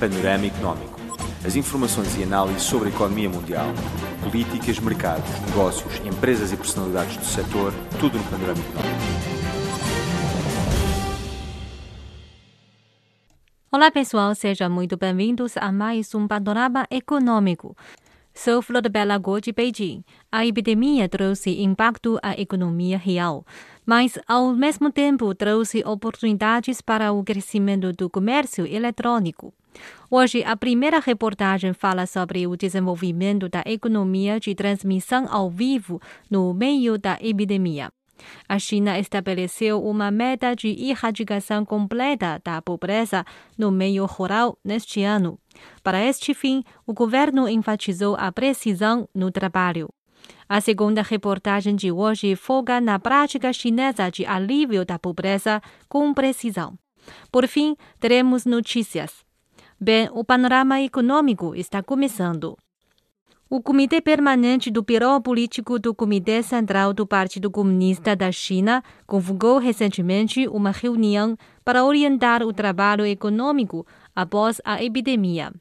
Panorama Económico. As informações e análises sobre a economia mundial, políticas, mercados, negócios, empresas e personalidades do setor, tudo no Panorama Económico. Olá pessoal, sejam muito bem-vindos a mais um Panorama Econômico. Sou Flor de Bela Go de Beijing. A epidemia trouxe impacto à economia real, mas ao mesmo tempo trouxe oportunidades para o crescimento do comércio eletrônico. Hoje, a primeira reportagem fala sobre o desenvolvimento da economia de transmissão ao vivo no meio da epidemia. A China estabeleceu uma meta de erradicação completa da pobreza no meio rural neste ano. Para este fim, o governo enfatizou a precisão no trabalho. A segunda reportagem de hoje foca na prática chinesa de alívio da pobreza com precisão. Por fim, teremos notícias. Bem, o panorama econômico está começando. O Comitê Permanente do Biro Político do Comitê Central do Partido Comunista da China convocou recentemente uma reunião para orientar o trabalho econômico após a epidemia.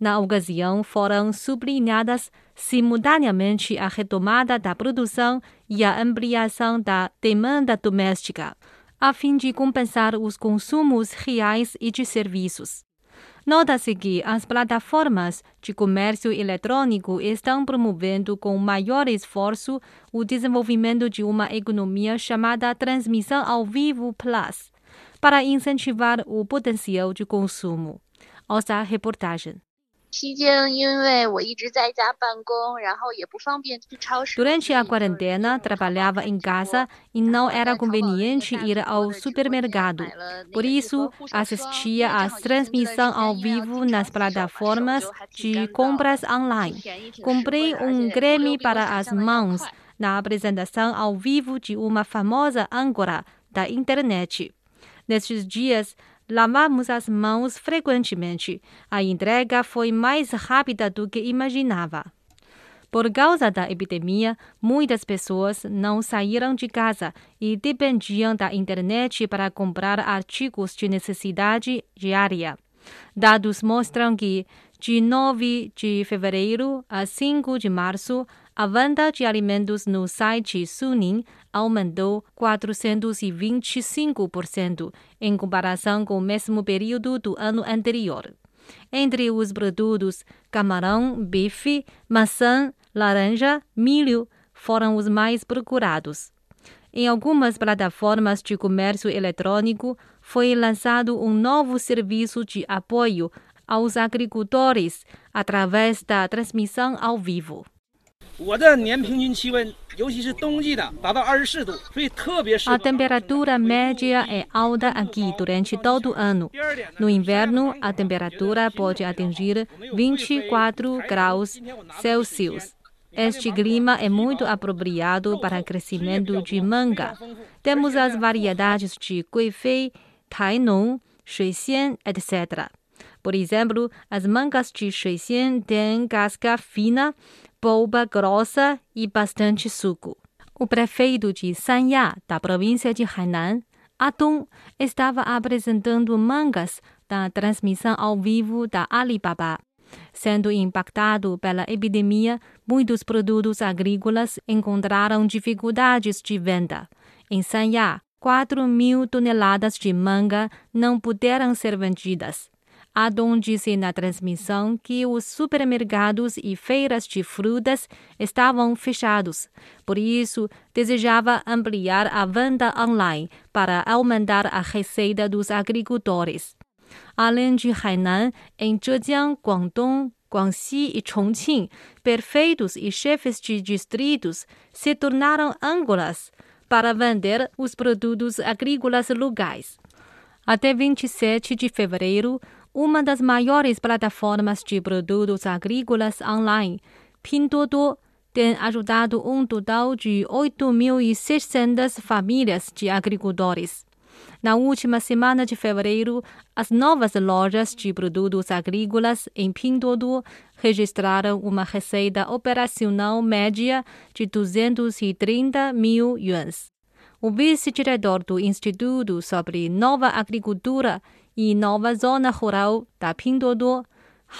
Na ocasião, foram sublinhadas simultaneamente a retomada da produção e a ampliação da demanda doméstica, a fim de compensar os consumos reais e de serviços. Nota-se que as plataformas de comércio eletrônico estão promovendo com maior esforço o desenvolvimento de uma economia chamada Transmissão ao Vivo Plus, para incentivar o potencial de consumo. Ouça a reportagem. Durante a quarentena, trabalhava em casa e não era conveniente ir ao supermercado. Por isso, assistia à transmissão ao vivo nas plataformas de compras online. Comprei um creme para as mãos na apresentação ao vivo de uma famosa âncora da internet. Nestes dias, lavamos as mãos frequentemente. A entrega foi mais rápida do que imaginava. Por causa da epidemia, muitas pessoas não saíram de casa e dependiam da internet para comprar artigos de necessidade diária. Dados mostram que, de 9 de fevereiro a 5 de março, a venda de alimentos no site Suning aumentou 425% em comparação com o mesmo período do ano anterior. Entre os produtos, camarão, bife, maçã, laranja, milho foram os mais procurados. Em algumas plataformas de comércio eletrônico, foi lançado um novo serviço de apoio aos agricultores através da transmissão ao vivo. A temperatura média é alta aqui durante todo o ano. No inverno, a temperatura pode atingir 24 graus Celsius. Este clima é muito apropriado para o crescimento de manga. Temos as variedades de Guifei, Tainon, Shuixian, etc. Por exemplo, as mangas de Shuixian têm casca fina, polpa grossa e bastante suco. O prefeito de Sanya, da província de Hainan, Adong, estava apresentando mangas da transmissão ao vivo da Alibaba. Sendo impactado pela epidemia, muitos produtos agrícolas encontraram dificuldades de venda. Em Sanya, 4 mil toneladas de manga não puderam ser vendidas. Adon disse na transmissão que os supermercados e feiras de frutas estavam fechados. Por isso, desejava ampliar a venda online para aumentar a receita dos agricultores. Além de Hainan, em Zhejiang, Guangdong, Guangxi e Chongqing, prefeitos e chefes de distritos se tornaram âncoras para vender os produtos agrícolas locais. Até 27 de fevereiro, uma das maiores plataformas de produtos agrícolas online, Pinduoduo, tem ajudado um total de 8.600 famílias de agricultores. Na última semana de fevereiro, as novas lojas de produtos agrícolas em Pinduoduo registraram uma receita operacional média de 230 mil yuans. O vice-diretor do Instituto sobre Nova Agricultura e nova zona rural da Pinduoduo,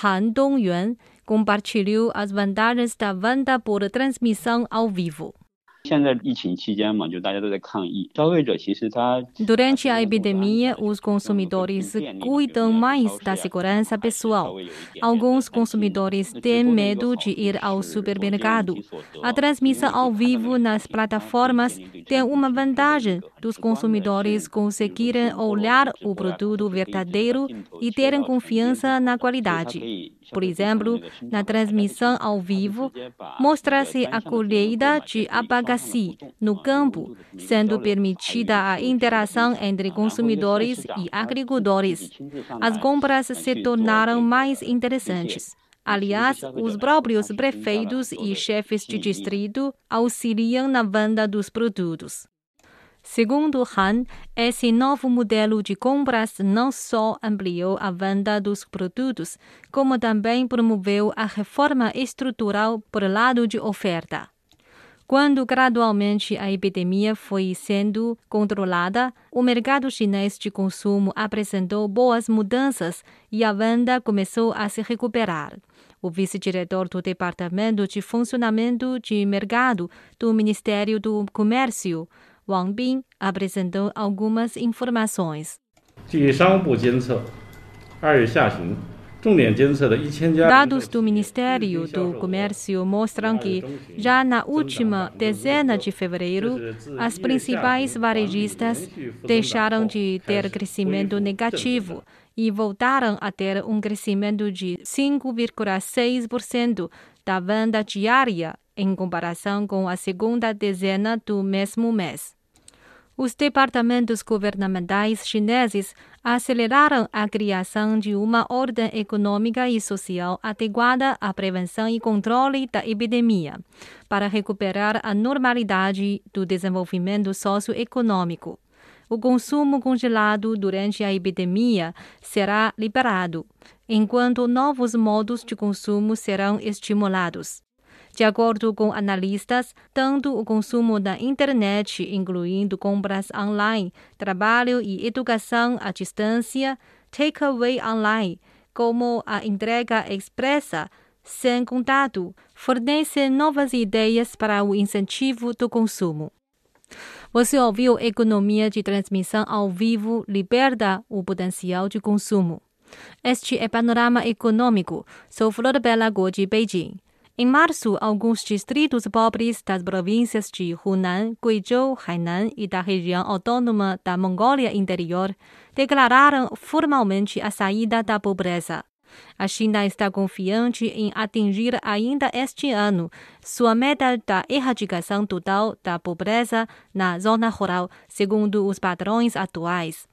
Han Dongyuan, compartilhou as vantagens da venda por transmissão ao vivo. Durante a epidemia, os consumidores cuidam mais da segurança pessoal. Alguns consumidores têm medo de ir ao supermercado. A transmissão ao vivo nas plataformas tem uma vantagem dos consumidores conseguirem olhar o produto verdadeiro e terem confiança na qualidade. Por exemplo, na transmissão ao vivo, mostra-se a colheita de abacaxi no campo, sendo permitida a interação entre consumidores e agricultores. As compras se tornaram mais interessantes. Aliás, os próprios prefeitos e chefes de distrito auxiliam na venda dos produtos. Segundo Han, esse novo modelo de compras não só ampliou a venda dos produtos, como também promoveu a reforma estrutural por lado de oferta. Quando gradualmente a epidemia foi sendo controlada, o mercado chinês de consumo apresentou boas mudanças e a venda começou a se recuperar. O vice-diretor do Departamento de Funcionamento de Mercado do Ministério do Comércio, Wang Bin apresentou algumas informações. Dados do Ministério do Comércio mostram que, já na última dezena de fevereiro, as principais varejistas deixaram de ter crescimento negativo e voltaram a ter um crescimento de 5,6% da venda diária em comparação com a segunda dezena do mesmo mês. Os departamentos governamentais chineses aceleraram a criação de uma ordem econômica e social adequada à prevenção e controle da epidemia, para recuperar a normalidade do desenvolvimento socioeconômico. O consumo congelado durante a epidemia será liberado, enquanto novos modos de consumo serão estimulados. De acordo com analistas, tanto o consumo da internet, incluindo compras online, trabalho e educação à distância, takeaway online, como a entrega expressa, sem contato, fornecem novas ideias para o incentivo do consumo. Você ouviu Economia de Transmissão ao Vivo liberta o potencial de consumo. Este é Panorama Econômico. Sou Flor Bela Guo de Beijing. Em março, alguns distritos pobres das províncias de Hunan, Guizhou, Hainan e da região autônoma da Mongólia Interior declararam formalmente a saída da pobreza. A China está confiante em atingir ainda este ano sua meta da erradicação total da pobreza na zona rural, segundo os padrões atuais.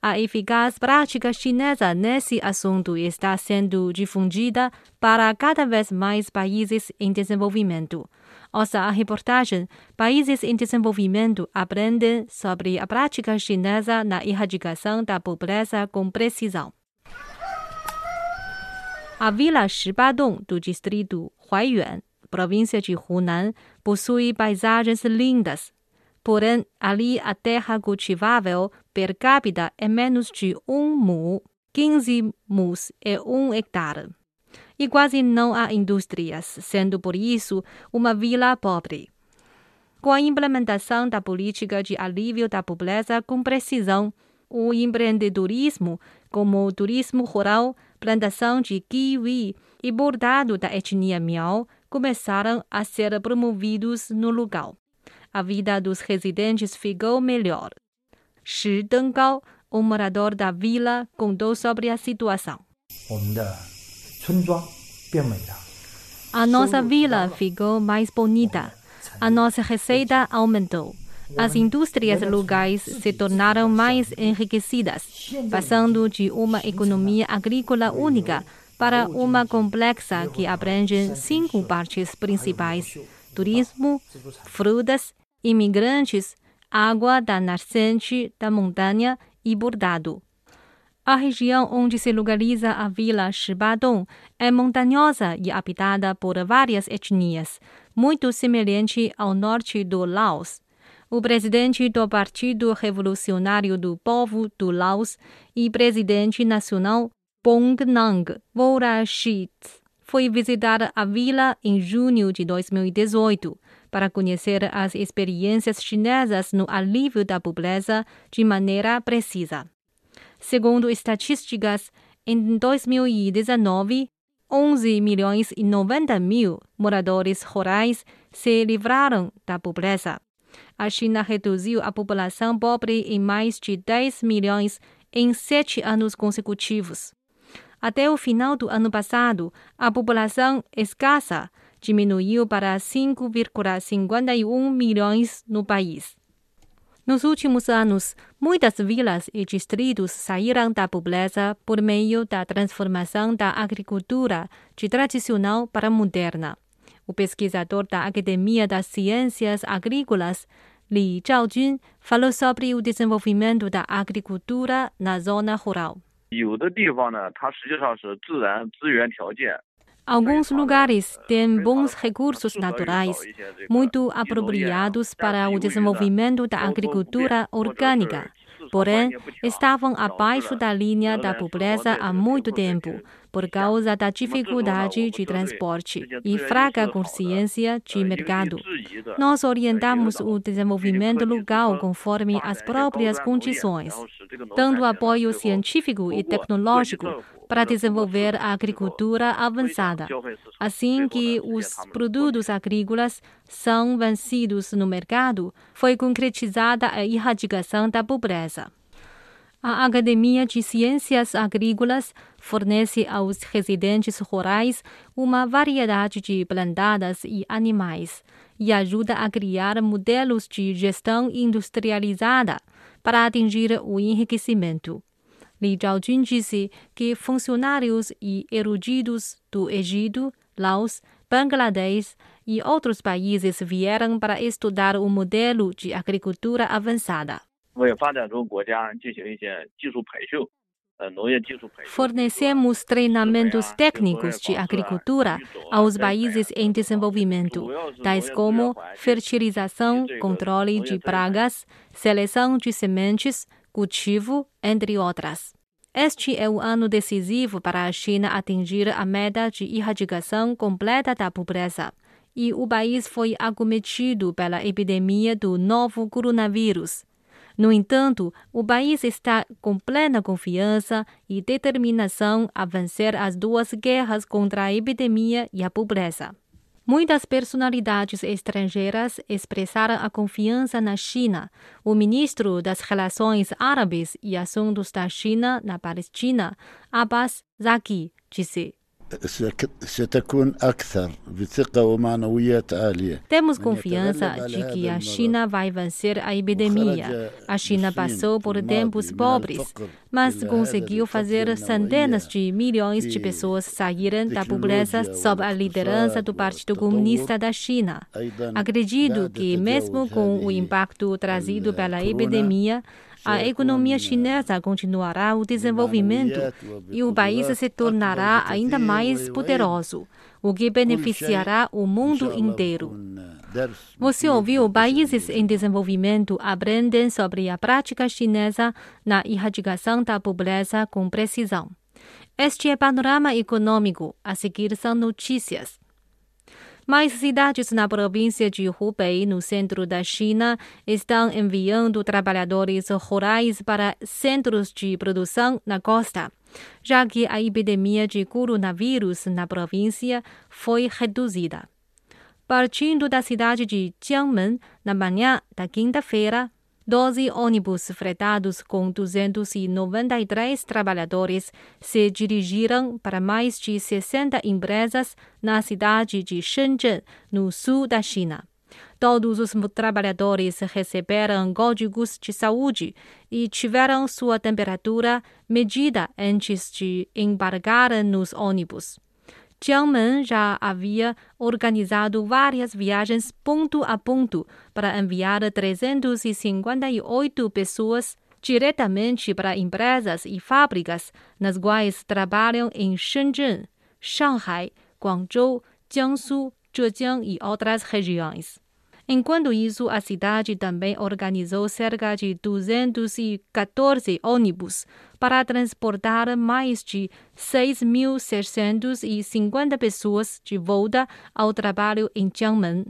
A eficaz prática chinesa nesse assunto está sendo difundida para cada vez mais países em desenvolvimento. Ouça a reportagem Países em Desenvolvimento aprendem sobre a prática chinesa na erradicação da pobreza com precisão. A Vila Shibadong do distrito Huaiyuan, província de Hunan, possui paisagens lindas, Porém, ali a terra cultivável per capita é menos de um mu, 15 mus é um hectare. E quase não há indústrias, sendo por isso uma vila pobre. Com a implementação da política de alívio da pobreza com precisão, o empreendedorismo, como o turismo rural, plantação de kiwi e bordado da etnia miao, começaram a ser promovidos no lugar a vida dos residentes ficou melhor. Shi Denggao, um morador da vila, contou sobre a situação. A nossa vila ficou mais bonita. A nossa receita aumentou. As indústrias locais se tornaram mais enriquecidas, passando de uma economia agrícola única para uma complexa que abrange cinco partes principais: turismo, frutas, imigrantes, água da nascente da montanha e bordado. A região onde se localiza a vila Shibadong é montanhosa e habitada por várias etnias, muito semelhante ao norte do Laos. o presidente do Partido Revolucionário do Povo do Laos e presidente nacional Bong Nang Vorachit foi visitar a vila em junho de 2018 para conhecer as experiências chinesas no alívio da pobreza de maneira precisa. Segundo estatísticas, em 2019, 11 milhões e 90 mil moradores rurais se livraram da pobreza. A China reduziu a população pobre em mais de 10 milhões em sete anos consecutivos. Até o final do ano passado, a população escassa diminuiu para 5,51 milhões no país. Nos últimos anos, muitas vilas e distritos saíram da pobreza por meio da transformação da agricultura de tradicional para moderna. O pesquisador da Academia das Ciências Agrícolas, Li Zhaojun, falou sobre o desenvolvimento da agricultura na zona rural. Alguns lugares têm bons recursos naturais, muito apropriados para o desenvolvimento da agricultura orgânica. Porém, estavam abaixo da linha da pobreza há muito tempo, por causa da dificuldade de transporte e fraca consciência de mercado. Nós orientamos o desenvolvimento local conforme as próprias condições, dando apoio científico e tecnológico para desenvolver a agricultura avançada. Assim que os produtos agrícolas são vencidos no mercado, foi concretizada a erradicação da pobreza. A Academia de Ciências Agrícolas fornece aos residentes rurais uma variedade de plantadas e animais e ajuda a criar modelos de gestão industrializada para atingir o enriquecimento. Li Zhaojun disse que funcionários e eruditos do Egito, Laos, Bangladesh e outros países vieram para estudar o modelo de agricultura avançada. Fornecemos treinamentos técnicos de agricultura aos países em desenvolvimento, tais como fertilização, controle de pragas, seleção de sementes, cultivo, entre outras. Este é o ano decisivo para a China atingir a meta de erradicação completa da pobreza. E o país foi acometido pela epidemia do novo coronavírus. No entanto, o país está com plena confiança e determinação a vencer as duas guerras contra a epidemia e a pobreza. Muitas personalidades estrangeiras expressaram a confiança na China. O ministro das Relações Árabes e Assuntos da China na Palestina, Abbas Zaki, disse: temos confiança de que a China vai vencer a epidemia. A China passou por tempos pobres, mas conseguiu fazer centenas de milhões de pessoas saírem da pobreza sob a liderança do Partido Comunista da China. Acredito que, mesmo com o impacto trazido pela epidemia, a economia chinesa continuará o desenvolvimento e o país se tornará ainda mais poderoso, o que beneficiará o mundo inteiro. Você ouviu países em desenvolvimento aprendem sobre a prática chinesa na erradicação da pobreza com precisão. Este é panorama econômico. A seguir são notícias. Mais cidades na província de Hubei, no centro da China, estão enviando trabalhadores rurais para centros de produção na costa, já que a epidemia de coronavírus na província foi reduzida. Partindo da cidade de Jiangmen, na manhã da quinta-feira, 12 ônibus fretados com 293 trabalhadores se dirigiram para mais de 60 empresas na cidade de Shenzhen, no sul da China. Todos os trabalhadores receberam códigos de saúde e tiveram sua temperatura medida antes de embarcar nos ônibus. Jiangmen já havia organizado várias viagens ponto a ponto para enviar 358 pessoas diretamente para empresas e fábricas nas quais trabalham em Shenzhen, Shanghai, Guangzhou, Jiangsu, Zhejiang e outras regiões. Enquanto isso, a cidade também organizou cerca de 214 ônibus para transportar mais de 6.650 pessoas de volta ao trabalho em Jiangmen.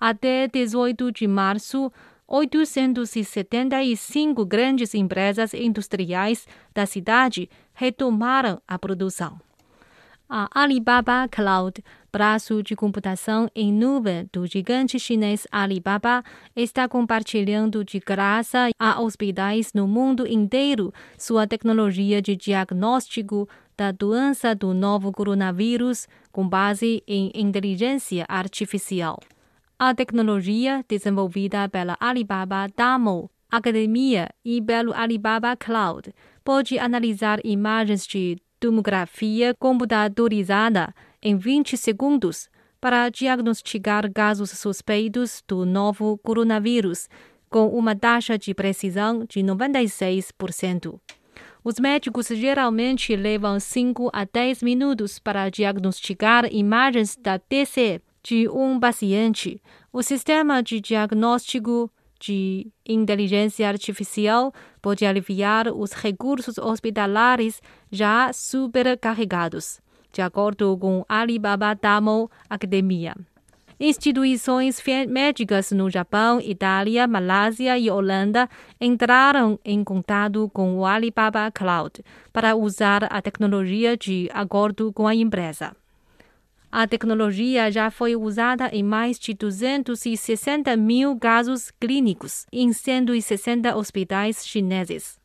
Até 18 de março, 875 grandes empresas industriais da cidade retomaram a produção. A Alibaba Cloud, braço de computação em nuvem do gigante chinês Alibaba, está compartilhando de graça a hospitais no mundo inteiro sua tecnologia de diagnóstico da doença do novo coronavírus com base em inteligência artificial. A tecnologia desenvolvida pela Alibaba Damo Academia e pelo Alibaba Cloud pode analisar imagens de tomografia computadorizada em 20 segundos para diagnosticar casos suspeitos do novo coronavírus, com uma taxa de precisão de 96%. Os médicos geralmente levam 5 a 10 minutos para diagnosticar imagens da TC de um paciente. O sistema de diagnóstico de inteligência artificial pode aliviar os recursos hospitalares já supercarregados, de acordo com Alibaba Damo Academia. Instituições médicas no Japão, Itália, Malásia e Holanda entraram em contato com o Alibaba Cloud para usar a tecnologia de acordo com a empresa. A tecnologia já foi usada em mais de 260 mil casos clínicos em 160 hospitais chineses.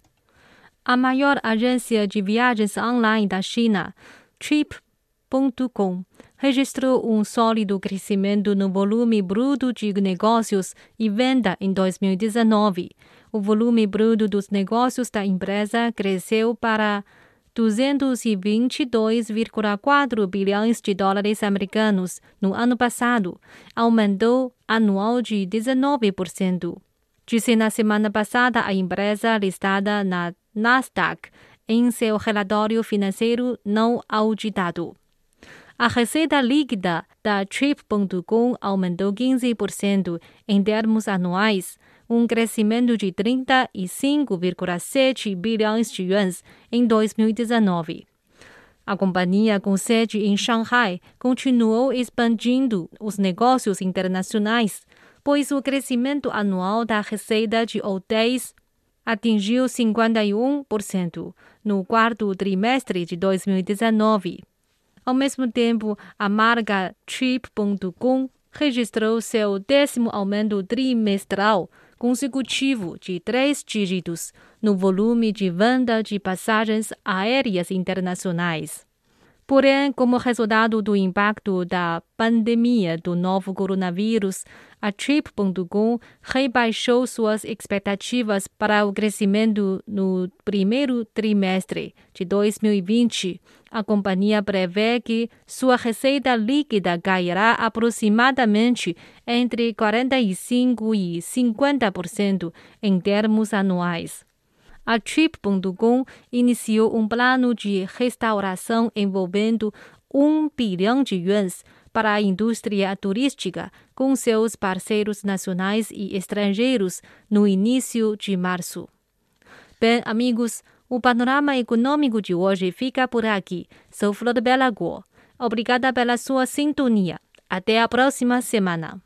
A maior agência de viagens online da China, Trip.com, registrou um sólido crescimento no volume bruto de negócios e venda em 2019. O volume bruto dos negócios da empresa cresceu para 222,4 bilhões de dólares americanos no ano passado, aumentou anual de 19%. Disse na semana passada a empresa listada na Nasdaq em seu relatório financeiro não auditado. A receita líquida da Trip.com aumentou 15% em termos anuais, um crescimento de 35,7 bilhões de yuans em 2019. A companhia com sede em Shanghai continuou expandindo os negócios internacionais, pois o crescimento anual da receita de hotéis atingiu 51% no quarto trimestre de 2019. Ao mesmo tempo, a marca Trip.com registrou seu décimo aumento trimestral consecutivo de três dígitos no volume de venda de passagens aéreas internacionais. Porém, como resultado do impacto da pandemia do novo coronavírus, a Trip.com rebaixou suas expectativas para o crescimento no primeiro trimestre de 2020. A companhia prevê que sua receita líquida cairá aproximadamente entre 45% e 50% em termos anuais a Trip.com iniciou um plano de restauração envolvendo um bilhão de yuans para a indústria turística com seus parceiros nacionais e estrangeiros no início de março. Bem, amigos, o panorama econômico de hoje fica por aqui. Sou Flor Bela. Obrigada pela sua sintonia. Até a próxima semana.